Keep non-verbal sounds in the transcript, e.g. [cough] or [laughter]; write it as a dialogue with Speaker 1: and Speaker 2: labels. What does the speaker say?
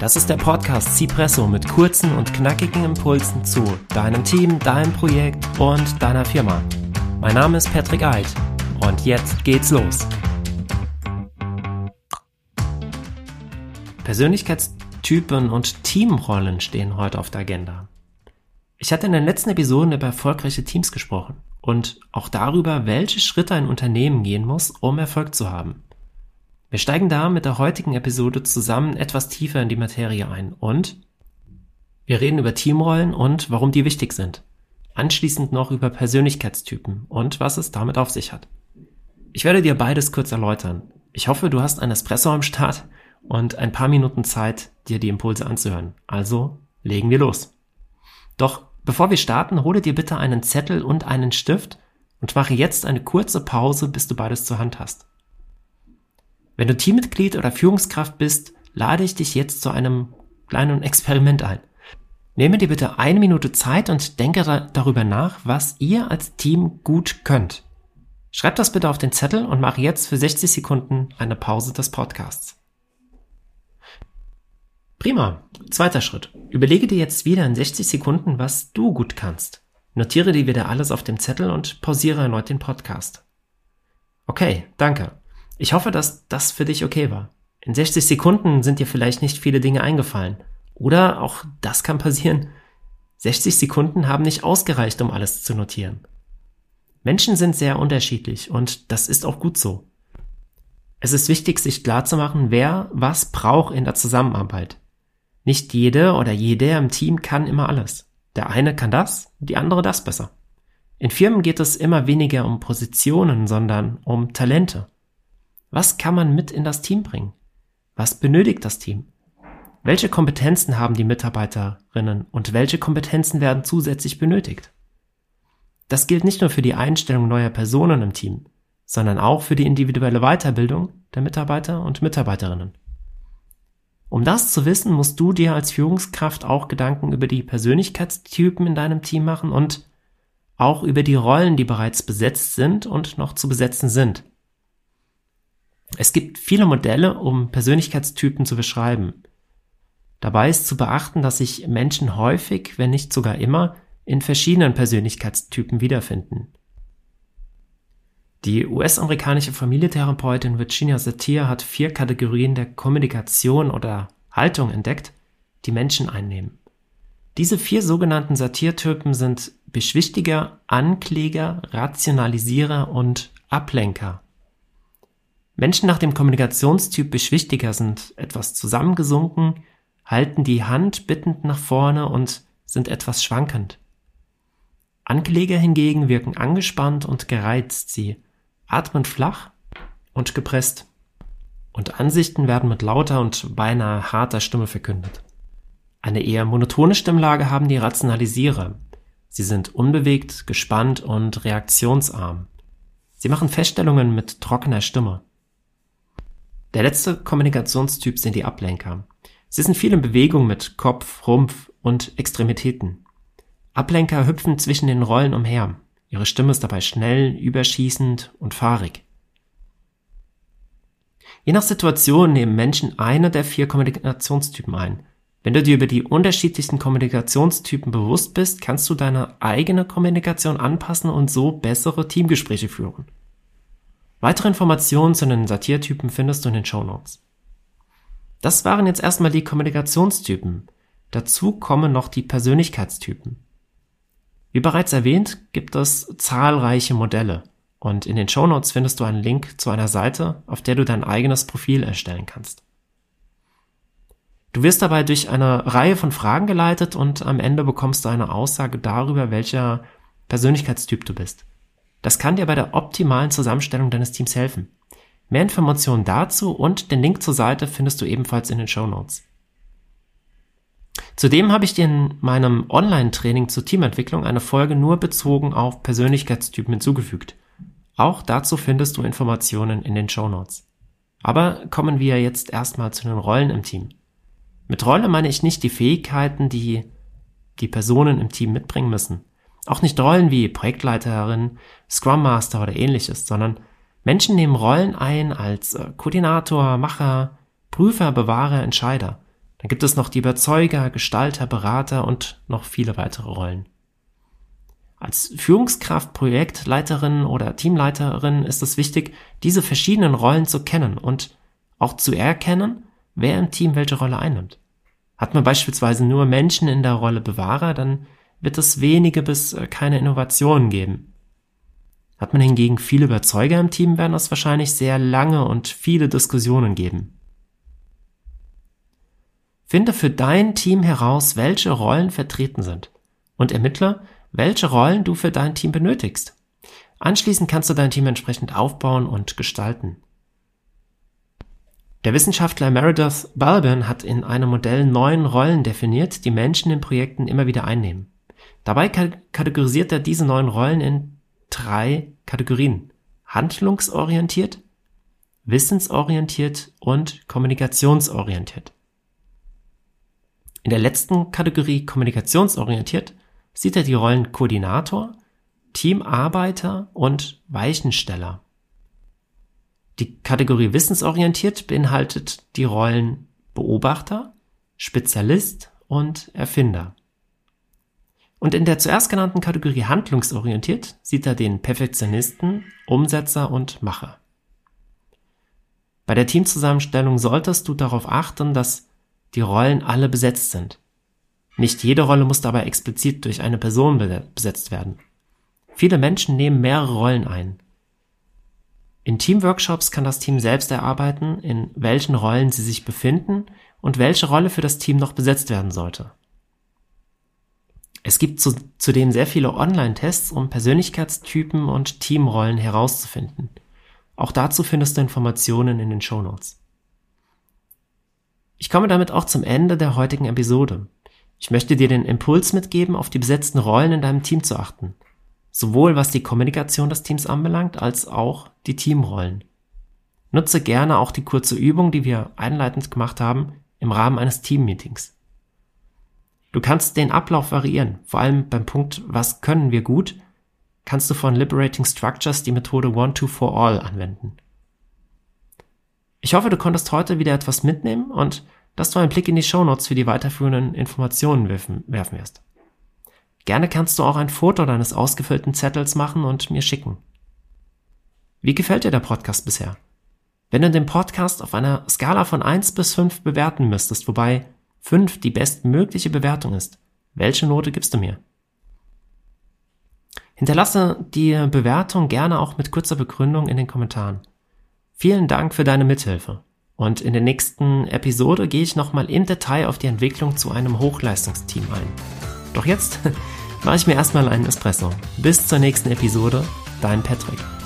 Speaker 1: Das ist der Podcast Cipresso mit kurzen und knackigen Impulsen zu deinem Team, deinem Projekt und deiner Firma. Mein Name ist Patrick Eid und jetzt geht's los. Persönlichkeitstypen und Teamrollen stehen heute auf der Agenda. Ich hatte in den letzten Episoden über erfolgreiche Teams gesprochen und auch darüber, welche Schritte ein Unternehmen gehen muss, um Erfolg zu haben. Wir steigen da mit der heutigen Episode zusammen etwas tiefer in die Materie ein und wir reden über Teamrollen und warum die wichtig sind. Anschließend noch über Persönlichkeitstypen und was es damit auf sich hat. Ich werde dir beides kurz erläutern. Ich hoffe, du hast ein Espresso am Start und ein paar Minuten Zeit, dir die Impulse anzuhören. Also legen wir los. Doch bevor wir starten, hole dir bitte einen Zettel und einen Stift und mache jetzt eine kurze Pause, bis du beides zur Hand hast. Wenn du Teammitglied oder Führungskraft bist, lade ich dich jetzt zu einem kleinen Experiment ein. Nehme dir bitte eine Minute Zeit und denke da darüber nach, was ihr als Team gut könnt. Schreib das bitte auf den Zettel und mache jetzt für 60 Sekunden eine Pause des Podcasts. Prima. Zweiter Schritt. Überlege dir jetzt wieder in 60 Sekunden, was du gut kannst. Notiere dir wieder alles auf dem Zettel und pausiere erneut den Podcast. Okay, danke. Ich hoffe, dass das für dich okay war. In 60 Sekunden sind dir vielleicht nicht viele Dinge eingefallen. Oder auch das kann passieren. 60 Sekunden haben nicht ausgereicht, um alles zu notieren. Menschen sind sehr unterschiedlich und das ist auch gut so. Es ist wichtig, sich klarzumachen, wer was braucht in der Zusammenarbeit. Nicht jede oder jeder im Team kann immer alles. Der eine kann das, die andere das besser. In Firmen geht es immer weniger um Positionen, sondern um Talente. Was kann man mit in das Team bringen? Was benötigt das Team? Welche Kompetenzen haben die Mitarbeiterinnen und welche Kompetenzen werden zusätzlich benötigt? Das gilt nicht nur für die Einstellung neuer Personen im Team, sondern auch für die individuelle Weiterbildung der Mitarbeiter und Mitarbeiterinnen. Um das zu wissen, musst du dir als Führungskraft auch Gedanken über die Persönlichkeitstypen in deinem Team machen und auch über die Rollen, die bereits besetzt sind und noch zu besetzen sind. Es gibt viele Modelle, um Persönlichkeitstypen zu beschreiben. Dabei ist zu beachten, dass sich Menschen häufig, wenn nicht sogar immer, in verschiedenen Persönlichkeitstypen wiederfinden. Die US-amerikanische Familientherapeutin Virginia Satir hat vier Kategorien der Kommunikation oder Haltung entdeckt, die Menschen einnehmen. Diese vier sogenannten Satirtypen sind Beschwichtiger, Ankläger, Rationalisierer und Ablenker. Menschen nach dem Kommunikationstyp Beschwichtiger sind etwas zusammengesunken, halten die Hand bittend nach vorne und sind etwas schwankend. Ankläger hingegen wirken angespannt und gereizt, sie atmen flach und gepresst. Und Ansichten werden mit lauter und beinahe harter Stimme verkündet. Eine eher monotone Stimmlage haben die Rationalisierer. Sie sind unbewegt, gespannt und reaktionsarm. Sie machen Feststellungen mit trockener Stimme. Der letzte Kommunikationstyp sind die Ablenker. Sie sind viel in Bewegung mit Kopf, Rumpf und Extremitäten. Ablenker hüpfen zwischen den Rollen umher. Ihre Stimme ist dabei schnell, überschießend und fahrig. Je nach Situation nehmen Menschen eine der vier Kommunikationstypen ein. Wenn du dir über die unterschiedlichsten Kommunikationstypen bewusst bist, kannst du deine eigene Kommunikation anpassen und so bessere Teamgespräche führen. Weitere Informationen zu den Satirtypen findest du in den Show Notes. Das waren jetzt erstmal die Kommunikationstypen. Dazu kommen noch die Persönlichkeitstypen. Wie bereits erwähnt, gibt es zahlreiche Modelle und in den Show Notes findest du einen Link zu einer Seite, auf der du dein eigenes Profil erstellen kannst. Du wirst dabei durch eine Reihe von Fragen geleitet und am Ende bekommst du eine Aussage darüber, welcher Persönlichkeitstyp du bist. Das kann dir bei der optimalen Zusammenstellung deines Teams helfen. Mehr Informationen dazu und den Link zur Seite findest du ebenfalls in den Show Notes. Zudem habe ich dir in meinem Online-Training zur Teamentwicklung eine Folge nur bezogen auf Persönlichkeitstypen hinzugefügt. Auch dazu findest du Informationen in den Show Notes. Aber kommen wir jetzt erstmal zu den Rollen im Team. Mit Rolle meine ich nicht die Fähigkeiten, die die Personen im Team mitbringen müssen. Auch nicht Rollen wie Projektleiterin, Scrum Master oder ähnliches, sondern Menschen nehmen Rollen ein als äh, Koordinator, Macher, Prüfer, Bewahrer, Entscheider. Dann gibt es noch die Überzeuger, Gestalter, Berater und noch viele weitere Rollen. Als Führungskraft, Projektleiterin oder Teamleiterin ist es wichtig, diese verschiedenen Rollen zu kennen und auch zu erkennen, wer im Team welche Rolle einnimmt. Hat man beispielsweise nur Menschen in der Rolle Bewahrer, dann wird es wenige bis äh, keine Innovationen geben. Hat man hingegen viele Überzeuger im Team, werden es wahrscheinlich sehr lange und viele Diskussionen geben. Finde für dein Team heraus, welche Rollen vertreten sind und ermittle, welche Rollen du für dein Team benötigst. Anschließend kannst du dein Team entsprechend aufbauen und gestalten. Der Wissenschaftler Meredith Balbin hat in einem Modell neun Rollen definiert, die Menschen in Projekten immer wieder einnehmen. Dabei kategorisiert er diese neun Rollen in drei Kategorien. Handlungsorientiert, wissensorientiert und kommunikationsorientiert. In der letzten Kategorie kommunikationsorientiert sieht er die Rollen Koordinator, Teamarbeiter und Weichensteller. Die Kategorie wissensorientiert beinhaltet die Rollen Beobachter, Spezialist und Erfinder. Und in der zuerst genannten Kategorie handlungsorientiert sieht er den Perfektionisten, Umsetzer und Macher. Bei der Teamzusammenstellung solltest du darauf achten, dass die Rollen alle besetzt sind. Nicht jede Rolle muss dabei explizit durch eine Person besetzt werden. Viele Menschen nehmen mehrere Rollen ein. In Teamworkshops kann das Team selbst erarbeiten, in welchen Rollen sie sich befinden und welche Rolle für das Team noch besetzt werden sollte. Es gibt zu, zudem sehr viele Online-Tests, um Persönlichkeitstypen und Teamrollen herauszufinden. Auch dazu findest du Informationen in den Show Notes. Ich komme damit auch zum Ende der heutigen Episode. Ich möchte dir den Impuls mitgeben, auf die besetzten Rollen in deinem Team zu achten. Sowohl was die Kommunikation des Teams anbelangt, als auch die Teamrollen. Nutze gerne auch die kurze Übung, die wir einleitend gemacht haben, im Rahmen eines Teammeetings. Du kannst den Ablauf variieren, vor allem beim Punkt, was können wir gut, kannst du von Liberating Structures die Methode One, Two, For All anwenden. Ich hoffe, du konntest heute wieder etwas mitnehmen und dass du einen Blick in die Shownotes für die weiterführenden Informationen werfen, werfen wirst. Gerne kannst du auch ein Foto deines ausgefüllten Zettels machen und mir schicken. Wie gefällt dir der Podcast bisher? Wenn du den Podcast auf einer Skala von 1 bis 5 bewerten müsstest, wobei 5 die bestmögliche Bewertung ist, welche Note gibst du mir? Hinterlasse die Bewertung gerne auch mit kurzer Begründung in den Kommentaren. Vielen Dank für deine Mithilfe. Und in der nächsten Episode gehe ich nochmal im Detail auf die Entwicklung zu einem Hochleistungsteam ein. Doch jetzt [laughs] mache ich mir erstmal einen Espresso. Bis zur nächsten Episode, dein Patrick.